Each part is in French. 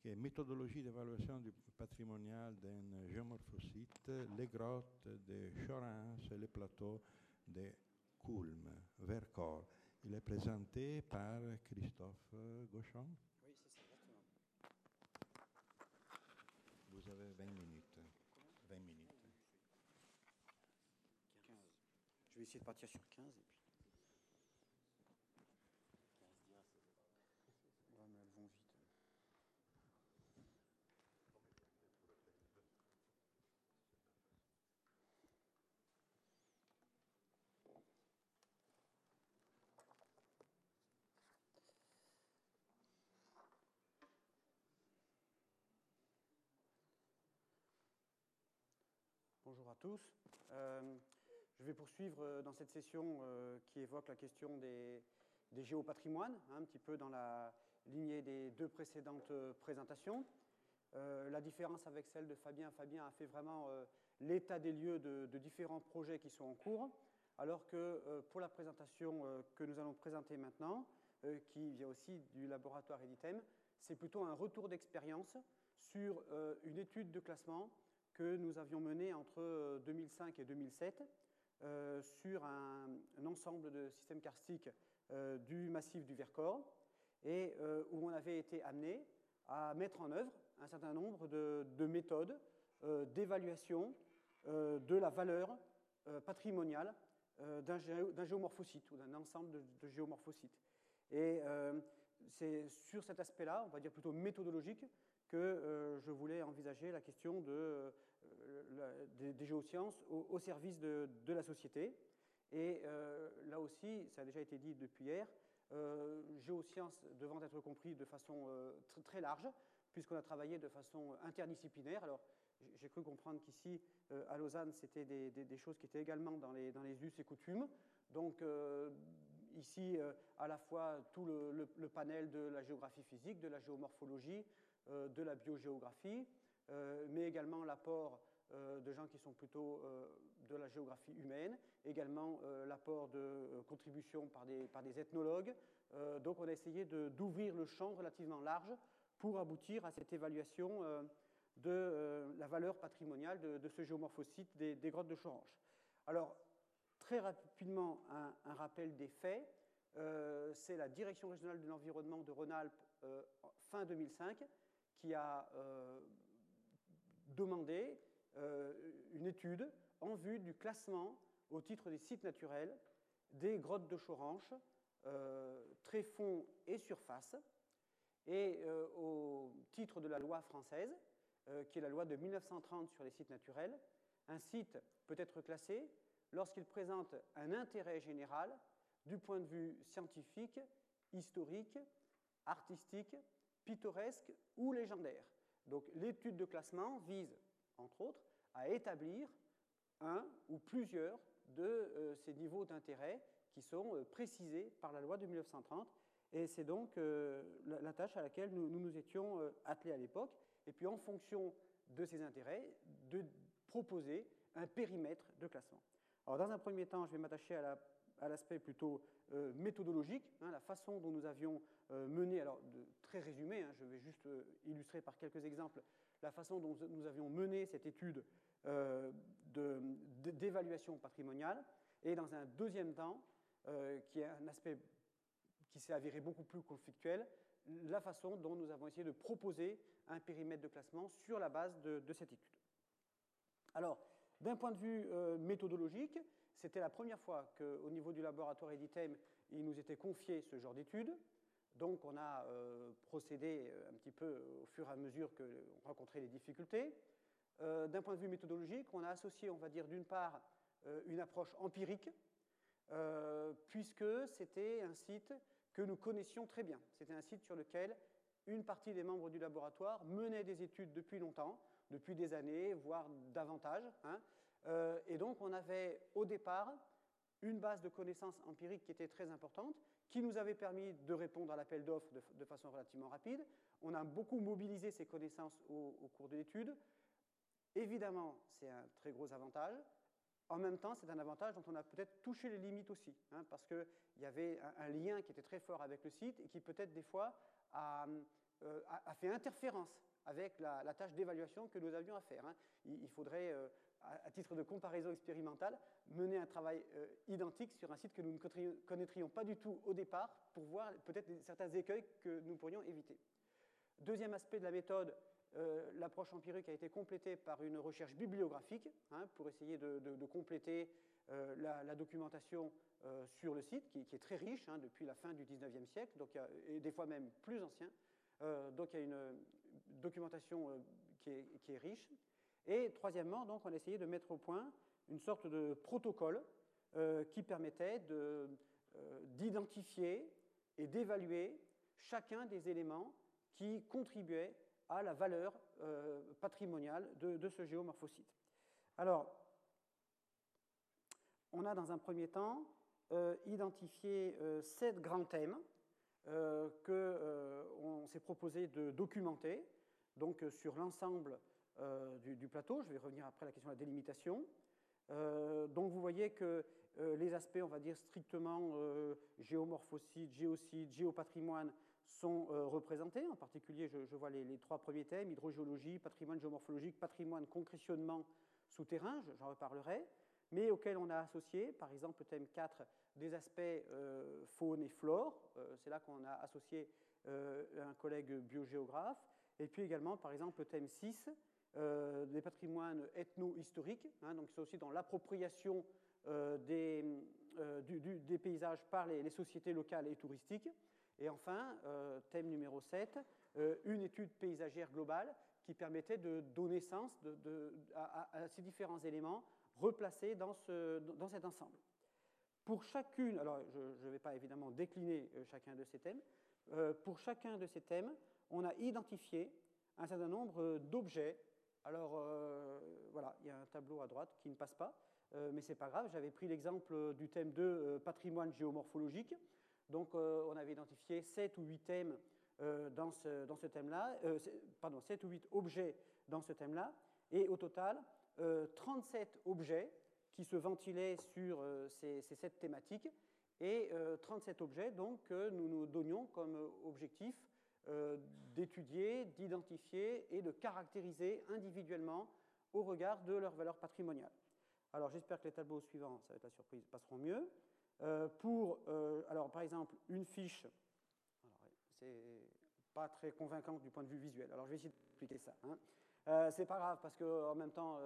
qui est méthodologie d'évaluation du patrimonial d'un géomorphocyte, les grottes de Chorins et les plateaux de Coulme, Vercors. Il est présenté par Christophe Gauchon. Oui, c'est ça, exactement. Vous avez 20 minutes. 20 minutes. 15. Je vais essayer de partir sur 15 et puis. Ouais, mais elles vont vite. Bonjour à tous. Euh, je vais poursuivre euh, dans cette session euh, qui évoque la question des, des géopatrimoines, hein, un petit peu dans la lignée des deux précédentes présentations. la différence avec celle de Fabien, Fabien a fait vraiment l'état des lieux de, de, différents projets qui sont en cours, alors que pour la présentation que nous allons présenter maintenant, qui vient aussi du laboratoire Editem, c'est plutôt un retour d'expérience sur une étude de classement que nous avions mené entre 2005 et 2007 euh, sur un, ensemble de systèmes karstiques euh, du massif du Vercors et euh, où on avait été amené à mettre en œuvre un certain nombre de, de méthodes d'évaluation de la valeur patrimoniale d'un géomorphocyte ou d'un ensemble de, de, géomorphocytes. Et c'est sur cet aspect-là, on va dire plutôt méthodologique, que euh, je voulais envisager la question de, euh, des, géosciences au, service de, la société. Et euh, là aussi, ça a déjà été dit depuis hier, géosciences devant être compris de façon très large, puisqu'on a travaillé de façon interdisciplinaire. Alors, j'ai cru comprendre qu'ici, à Lausanne, c'était des, choses qui étaient également dans les, dans les us et coutumes. Donc, ici, à la fois tout le, panel de la géographie physique, de la géomorphologie, euh, de la biogéographie, euh, mais également l'apport euh, de gens qui sont plutôt de la géographie humaine, également l'apport de contributions par des, par des ethnologues. donc on a essayé d'ouvrir le champ relativement large pour aboutir à cette évaluation de la valeur patrimoniale de, ce géomorphocyte des, grottes de Choranche. Alors, très rapidement, un, rappel des faits. C'est la Direction régionale de l'environnement de Rhône-Alpes, fin 2005, qui a euh, demandé euh, une étude en vue du classement au titre des sites naturels des grottes de Choranche, euh, tréfonds et surface, et au titre de la loi française, qui est la loi de 1930 sur les sites naturels, un site peut être classé lorsqu'il présente un intérêt général du point de vue scientifique, historique, artistique, pittoresque ou légendaire. Donc l'étude de classement vise, entre autres, à établir un ou plusieurs de euh, ces niveaux d'intérêt qui sont euh, précisés par la loi de 1930. Et c'est donc euh, la, tâche à laquelle nous nous, étions attelés à l'époque. Et puis en fonction de ces intérêts, de proposer un périmètre de classement. Alors dans un premier temps, je vais m'attacher à la à l'aspect plutôt méthodologique, hein, la façon dont nous avions mené, alors très résumé, hein, je vais juste euh, illustrer par quelques exemples la façon dont nous avions mené cette étude d'évaluation patrimoniale, et dans un deuxième temps, qui est un aspect qui s'est avéré beaucoup plus conflictuel, la façon dont nous avons essayé de proposer un périmètre de classement sur la base de, cette étude. Alors, d'un point de vue méthodologique, c'était la première fois qu'au niveau du laboratoire Editem, il nous était confié ce genre d'études. Donc on a euh, procédé euh, un petit peu au fur et à mesure que on rencontrait les difficultés. Euh, d'un point de vue méthodologique, on a associé, on va dire, d'une part, une approche empirique, puisque c'était un site que nous connaissions très bien. C'était un site sur lequel une partie des membres du laboratoire menait des études depuis longtemps, depuis des années, voire davantage. Hein. Euh, et donc, on avait au départ une base de connaissances empiriques qui était très importante, qui nous avait permis de répondre à l'appel d'offres de, façon relativement rapide. On a beaucoup mobilisé ces connaissances au, cours de l'étude. Évidemment, c'est un très gros avantage. En même temps, c'est un avantage dont on a peut-être touché les limites aussi, hein, parce qu'il y avait un, lien qui était très fort avec le site et qui peut-être des fois a a, fait interférence avec la, tâche d'évaluation que nous avions à faire. Hein. Il, faudrait, à, titre de comparaison expérimentale, mener un travail identique sur un site que nous ne connaîtrions pas du tout au départ pour voir peut-être certains écueils que nous pourrions éviter. Deuxième aspect de la méthode, euh, l'approche empirique a été complétée par une recherche bibliographique hein, pour essayer de, compléter euh, la, documentation euh, sur le site, qui, est très riche hein, depuis la fin du 19e siècle, donc, et des fois même plus ancien. Donc il y a une documentation qui est, qui, est, riche. Et troisièmement, donc, on a essayé de mettre au point une sorte de protocole qui permettait d'identifier et d'évaluer chacun des éléments qui contribuaient à la valeur euh, patrimoniale de, ce géomorphocyte. Alors, on a dans un premier temps euh, identifié euh, sept grands thèmes qu'on s'est proposé de documenter, donc sur l'ensemble du, plateau. Je vais revenir après à la question de la délimitation. donc vous voyez que les aspects, on va dire strictement géomorphocyte, géosite, géopatrimoine, sont euh, représentés. En particulier, je, vois les, trois premiers thèmes, hydrogéologie, patrimoine géomorphologique, patrimoine concrétionnement souterrain, j'en reparlerai, mais auxquels on a associé, par exemple, le thème 4, des aspects euh, faune et flore. Euh, c'est là qu'on a associé un collègue biogéographe. Et puis également, par exemple, le thème 6, des patrimoines ethno-historiques, hein, donc c'est aussi dans l'appropriation des, paysages par les, sociétés locales et touristiques. Et enfin, euh, thème numéro 7, euh, une étude paysagère globale qui permettait de donner sens à, ces différents éléments replacés dans, cet ensemble. Pour chacune, alors je ne vais pas évidemment décliner euh, chacun de ces thèmes, pour chacun de ces thèmes, on a identifié un certain nombre d'objets. Alors voilà, il y a un tableau à droite qui ne passe pas, mais ce n'est pas grave. J'avais pris l'exemple du thème 2, patrimoine géomorphologique. Donc, euh, on avait identifié 7 ou 8 thèmes euh, dans ce, dans ce thème-là, euh, pardon, 7 ou 8 objets dans ce thème-là, et au total, 37 objets qui se ventilaient sur ces, ces 7 thématiques, et 37 objets donc, que nous nous donnions comme objectif d'étudier, d'identifier et de caractériser individuellement au regard de leur valeur patrimoniale. Alors j'espère que les tableaux suivants, ça va être la surprise, passeront mieux. Euh, pour, euh, alors par exemple, une fiche, c'est pas très convaincant du point de vue visuel, alors je vais essayer d'expliquer ça. Hein. Euh, c'est pas grave parce qu'en même temps,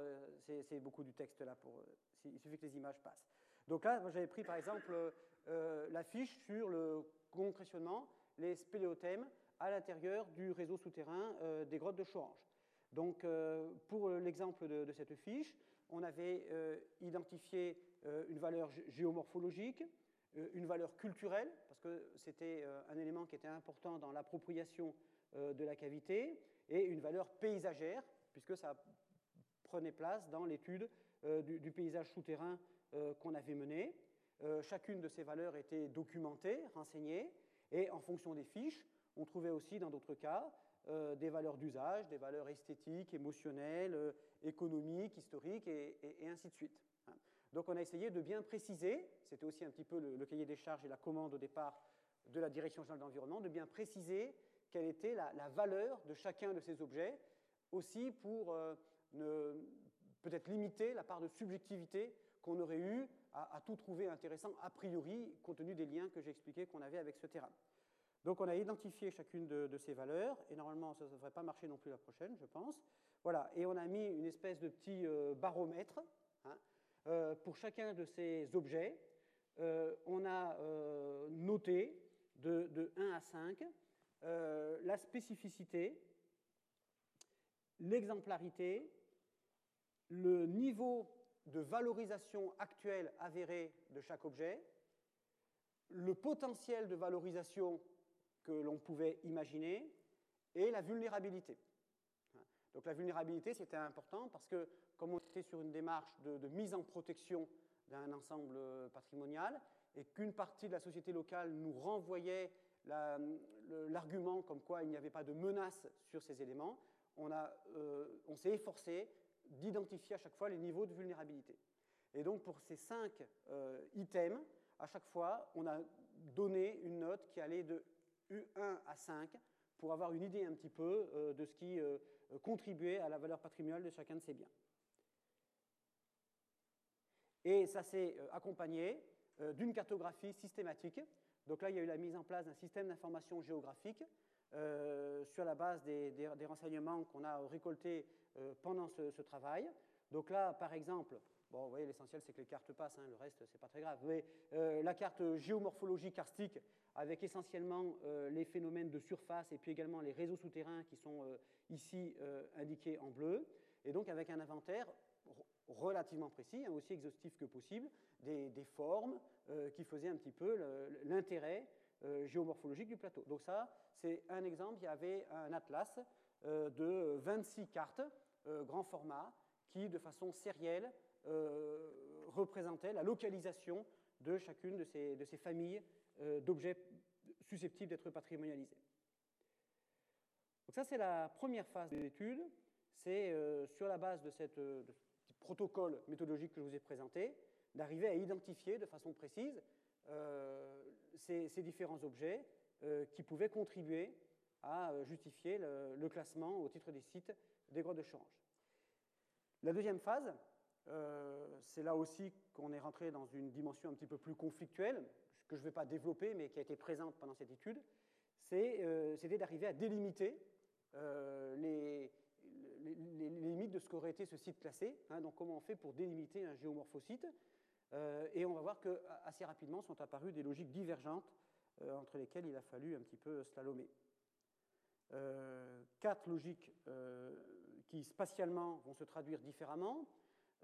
c'est beaucoup du texte là, pour, il suffit que les images passent. Donc là, j'avais pris par exemple la fiche sur le concrétionnement, les spéléothèmes à l'intérieur du réseau souterrain des grottes de Chorange. Donc pour l'exemple de, cette fiche, on avait identifié euh, une valeur géomorphologique, euh, une valeur culturelle, parce que c'était euh, un élément qui était important dans l'appropriation de la cavité, et une valeur paysagère, puisque ça prenait place dans l'étude du, paysage souterrain qu'on avait mené. chacune de ces valeurs était documentée, renseignée, et en fonction des fiches, on trouvait aussi dans d'autres cas des valeurs d'usage, des valeurs esthétiques, émotionnelles, économiques, historiques, et, ainsi de suite. Donc on a essayé de bien préciser, c'était aussi un petit peu le, cahier des charges et la commande au départ de la Direction générale de l'environnement, de bien préciser quelle était la, valeur de chacun de ces objets, aussi pour euh, peut-être limiter la part de subjectivité qu'on aurait eu à, tout trouver intéressant a priori, compte tenu des liens que j'ai expliqués qu'on avait avec ce terrain. Donc on a identifié chacune de, ces valeurs, et normalement ça ne devrait pas marcher non plus la prochaine, je pense. Voilà, et on a mis une espèce de petit euh, baromètre euh, pour chacun de ces objets, on a noté de, 1 à 5 la spécificité, l'exemplarité, le niveau de valorisation actuelle avérée de chaque objet, le potentiel de valorisation que l'on pouvait imaginer et la vulnérabilité. Donc la vulnérabilité, c'était important parce que comme on était sur une démarche de, mise en protection d'un ensemble patrimonial, et qu'une partie de la société locale nous renvoyait l'argument comme quoi il n'y avait pas de menace sur ces éléments, on, euh, on s'est efforcé d'identifier à chaque fois les niveaux de vulnérabilité. Et donc pour ces cinq euh, items, à chaque fois, on a donné une note qui allait de U1 à 5 pour avoir une idée un petit peu de ce qui contribuait à la valeur patrimoniale de chacun de ces biens. Et ça s'est accompagné d'une cartographie systématique. Donc là, il y a eu la mise en place d'un système d'information géographique sur la base des, renseignements qu'on a récoltés pendant ce, travail. Donc là, par exemple, Bon, vous voyez, l'essentiel, c'est que les cartes passent, hein, le reste, c'est pas très grave. Mais euh, la carte géomorphologie karstique, avec essentiellement euh, les phénomènes de surface et puis également les réseaux souterrains qui sont euh, ici indiqués en bleu, et donc avec un inventaire relativement précis, hein, aussi exhaustif que possible, des, formes qui faisaient un petit peu l'intérêt géomorphologique du plateau. Donc ça, c'est un exemple, il y avait un atlas de 26 cartes, grand format, qui, de façon sérielle, euh, représentait la localisation de chacune de ces, familles euh, d'objets susceptibles d'être patrimonialisés. Donc ça, c'est la première phase de l'étude. C'est euh, sur la base de, cette, protocole méthodologique que je vous ai présenté, d'arriver à identifier de façon précise ces, ces, différents objets qui pouvaient contribuer à justifier le, classement au titre des sites des grottes de change. La deuxième phase, euh, c'est là aussi qu'on est rentré dans une dimension un petit peu plus conflictuelle, que je ne vais pas développer, mais qui a été présente pendant cette étude, euh, c'était d'arriver à délimiter euh, les, limites de ce qu'aurait été ce site classé. Hein. donc comment on fait pour délimiter un géomorphocyte Et on va voir qu'assez rapidement sont apparues des logiques divergentes entre lesquelles il a fallu un petit peu slalomer. quatre logiques qui spatialement vont se traduire différemment.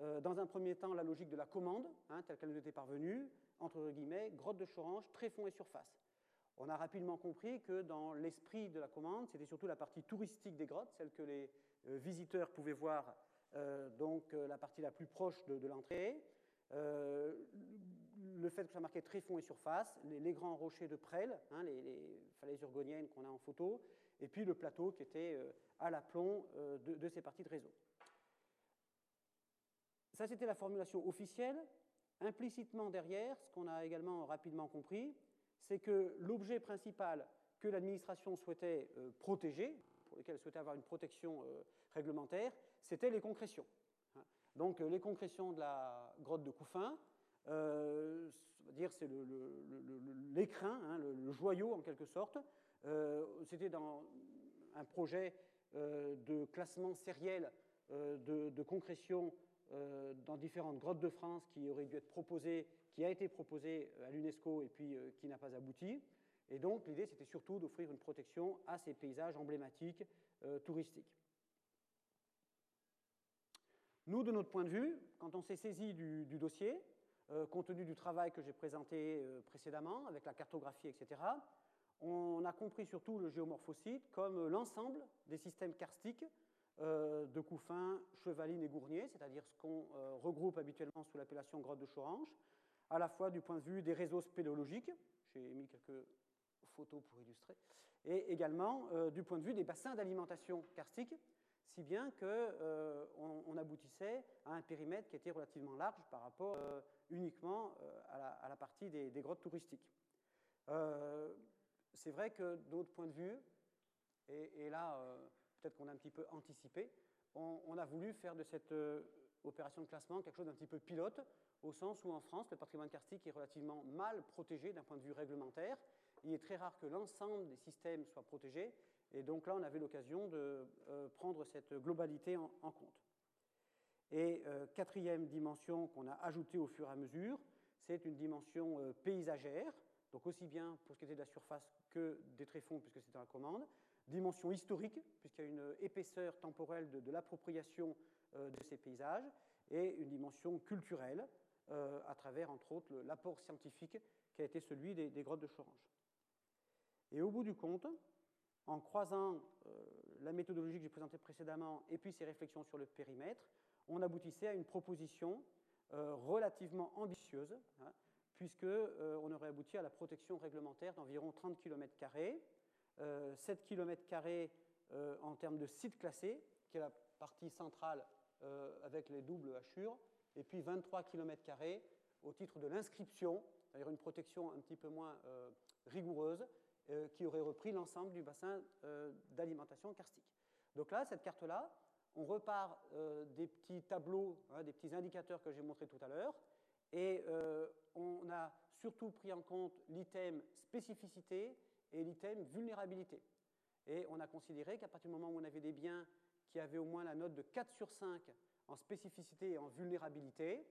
Euh, dans un premier temps, la logique de la commande, hein, telle qu'elle nous était parvenue, entre guillemets, grotte de Chorange, tréfonds et surface. On a rapidement compris que dans l'esprit de la commande, c'était surtout la partie touristique des grottes, celle que les euh, visiteurs pouvaient voir, euh, donc la partie la plus proche de, l'entrée. le fait que ça marquait tréfonds et surface, les, grands rochers de Presles, hein, les, falaises urgoniennes qu'on a en photo, et puis le plateau qui était à l'aplomb de, de ces parties de réseau. Ça, c'était la formulation officielle. Implicitement derrière, ce qu'on a également rapidement compris, c'est que l'objet principal que l'administration souhaitait euh, protéger, pour lequel elle souhaitait avoir une protection euh, réglementaire, c'était les concrétions. Hein. Donc euh, les concrétions de la grotte de Couffin, dire c'est l'écrin, le, hein, le, joyau en quelque sorte. c'était dans un projet de classement sériel de, de concrétion euh, dans différentes grottes de France qui aurait dû être proposé, qui a été proposé euh, à l'UNESCO et puis euh, qui n'a pas abouti. Et donc l'idée, c'était surtout d'offrir une protection à ces paysages emblématiques touristiques. Nous, de notre point de vue, quand on s'est saisi du, dossier, compte tenu du travail que j'ai présenté précédemment, avec la cartographie, etc., on a compris surtout le géomorphocyte comme l'ensemble des systèmes karstiques euh, de Couffin, Chevaline et Gournier, c'est-à-dire ce qu'on euh, regroupe habituellement sous l'appellation grotte de Chorange, à la fois du point de vue des réseaux spéléologiques, j'ai mis quelques photos pour illustrer, et également euh, du point de vue des bassins d'alimentation karstique, si bien qu'on on aboutissait à un périmètre qui était relativement large par rapport uniquement à la, partie des, grottes touristiques. C'est vrai que d'autres points de vue, et là peut-être qu'on a un petit peu anticipé, on, a voulu faire de cette euh, opération de classement quelque chose d'un petit peu pilote, au sens où en France, le patrimoine karstique est relativement mal protégé d'un point de vue réglementaire. Il est très rare que l'ensemble des systèmes soient protégés, et donc là, on avait l'occasion de euh, prendre cette globalité en, compte. Et euh, quatrième dimension qu'on a ajoutée au fur et à mesure, c'est une dimension paysagère, donc aussi bien pour ce qui était de la surface que des tréfonds, puisque c'était la commande, dimension historique, puisqu'il y a une épaisseur temporelle de, l'appropriation euh, de ces paysages, et une dimension culturelle, euh, à travers, entre autres, l'apport scientifique qui a été celui des, grottes de Chorange. Et au bout du compte, en croisant euh, la méthodologie que j'ai présentée précédemment et puis ces réflexions sur le périmètre, on aboutissait à une proposition relativement ambitieuse, hein, puisqu'on aurait abouti à la protection réglementaire d'environ 30 km 7 km en termes de sites classés, qui est la partie centrale euh, avec les doubles hachures, et puis 23 km au titre de l'inscription, c'est-à-dire une protection un petit peu moins euh, rigoureuse, qui aurait repris l'ensemble du bassin d'alimentation karstique. Donc là, cette carte-là, on repart des petits tableaux, hein, des petits indicateurs que j'ai montrés tout à l'heure, et on a surtout pris en compte l'item spécificité et l'item vulnérabilité. Et on a considéré qu'à partir du moment où on avait des biens qui avaient au moins la note de 4 sur 5 en spécificité et en vulnérabilité,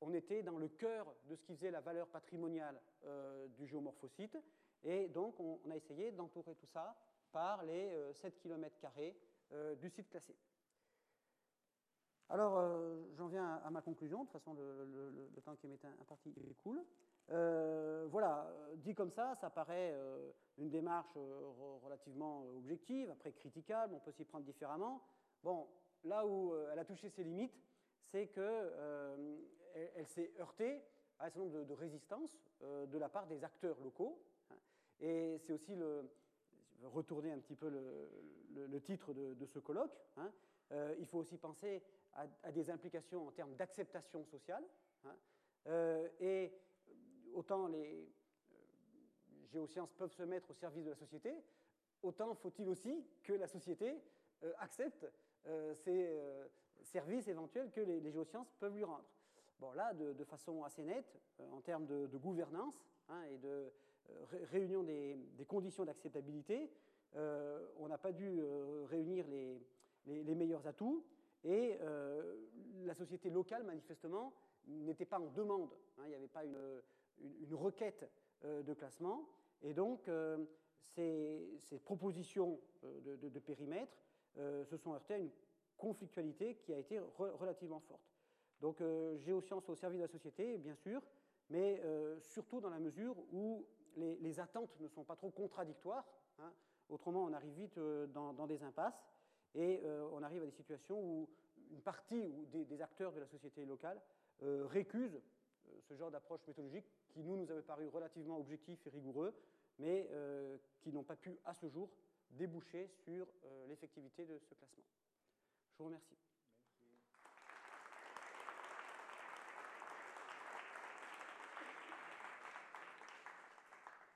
on était dans le cœur de ce qui faisait la valeur patrimoniale euh, du géomorphocyte. Et donc, on, a essayé d'entourer tout ça par les 7 euh, km euh, du site classé. Alors, j'en viens à, ma conclusion. De toute façon, le, temps qui m'est imparti est cool. voilà, dit comme ça, ça paraît une démarche relativement objective, après critiquable, on peut s'y prendre différemment. Là où elle a touché ses limites, c'est qu'elle elle, s'est heurtée à un certain nombre de, résistances de la part des acteurs locaux. Et c'est aussi le, retourner un petit peu le, titre de, ce colloque. Hein. il faut aussi penser à, des implications en termes d'acceptation sociale. Hein. et autant les géosciences peuvent se mettre au service de la société, autant faut-il aussi que la société accepte ces services éventuels que les, géosciences peuvent lui rendre. Bon, là, de, façon assez nette, en termes de, gouvernance hein, et de réunion des, conditions d'acceptabilité, on n'a pas dû réunir les, meilleurs atouts et la société locale, manifestement, n'était pas en demande. Hein, il n'y avait pas une, requête de classement. Et donc, ces, propositions de périmètre se sont heurtées à une conflictualité qui a été relativement forte. Donc euh, géosciences au service de la société, bien sûr, mais euh, surtout dans la mesure où les, attentes ne sont pas trop contradictoires. Hein. Autrement, on arrive vite euh, dans, des impasses et on arrive à des situations où une partie ou des, acteurs de la société locale récusent ce genre d'approche méthodologique qui, nous, nous avait paru relativement objectif et rigoureux, mais qui n'ont pas pu, à ce jour, déboucher sur l'effectivité de ce classement. Je vous remercie.